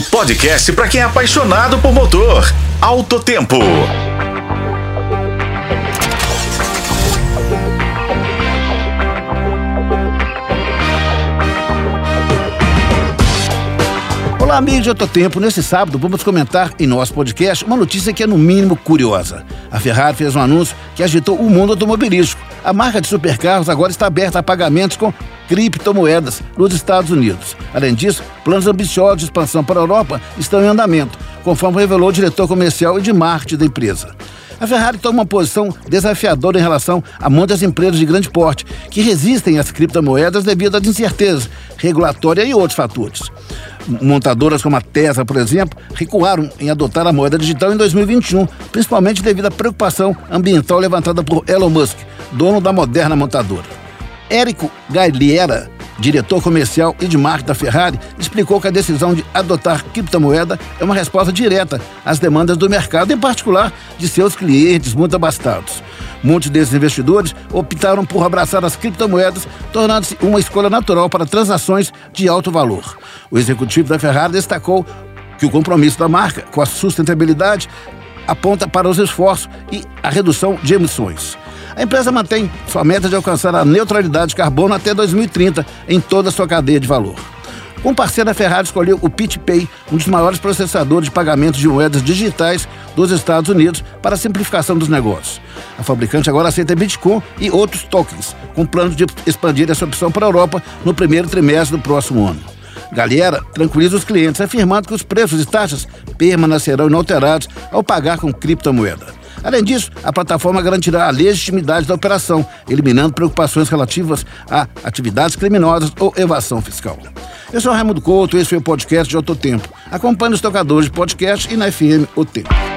O podcast para quem é apaixonado por motor. Alto Tempo. Olá, amigos de Outro Tempo. Nesse sábado, vamos comentar em nosso podcast uma notícia que é, no mínimo, curiosa. A Ferrari fez um anúncio que agitou o mundo automobilístico. A marca de supercarros agora está aberta a pagamentos com criptomoedas nos Estados Unidos. Além disso, planos ambiciosos de expansão para a Europa estão em andamento, conforme revelou o diretor comercial e de marketing da empresa. A Ferrari toma uma posição desafiadora em relação a muitas empresas de grande porte que resistem às criptomoedas devido às incertezas regulatórias e outros fatores. Montadoras como a Tesla, por exemplo, recuaram em adotar a moeda digital em 2021, principalmente devido à preocupação ambiental levantada por Elon Musk, dono da moderna montadora. Érico Gagliera, diretor comercial e de marketing da Ferrari, explicou que a decisão de adotar criptomoeda é uma resposta direta às demandas do mercado, em particular de seus clientes muito abastados. Muitos desses investidores optaram por abraçar as criptomoedas, tornando-se uma escolha natural para transações de alto valor. O executivo da Ferrari destacou que o compromisso da marca com a sustentabilidade aponta para os esforços e a redução de emissões. A empresa mantém sua meta de alcançar a neutralidade de carbono até 2030 em toda a sua cadeia de valor. Um parceiro da Ferrari escolheu o PitPay, um dos maiores processadores de pagamentos de moedas digitais dos Estados Unidos, para a simplificação dos negócios. A fabricante agora aceita Bitcoin e outros tokens, com planos de expandir essa opção para a Europa no primeiro trimestre do próximo ano. Galera tranquiliza os clientes, afirmando que os preços e taxas permanecerão inalterados ao pagar com criptomoeda. Além disso, a plataforma garantirá a legitimidade da operação, eliminando preocupações relativas a atividades criminosas ou evasão fiscal. Eu sou Raimundo Couto, esse foi o podcast de Outro Tempo. Acompanhe os tocadores de podcast e na FM O Tempo.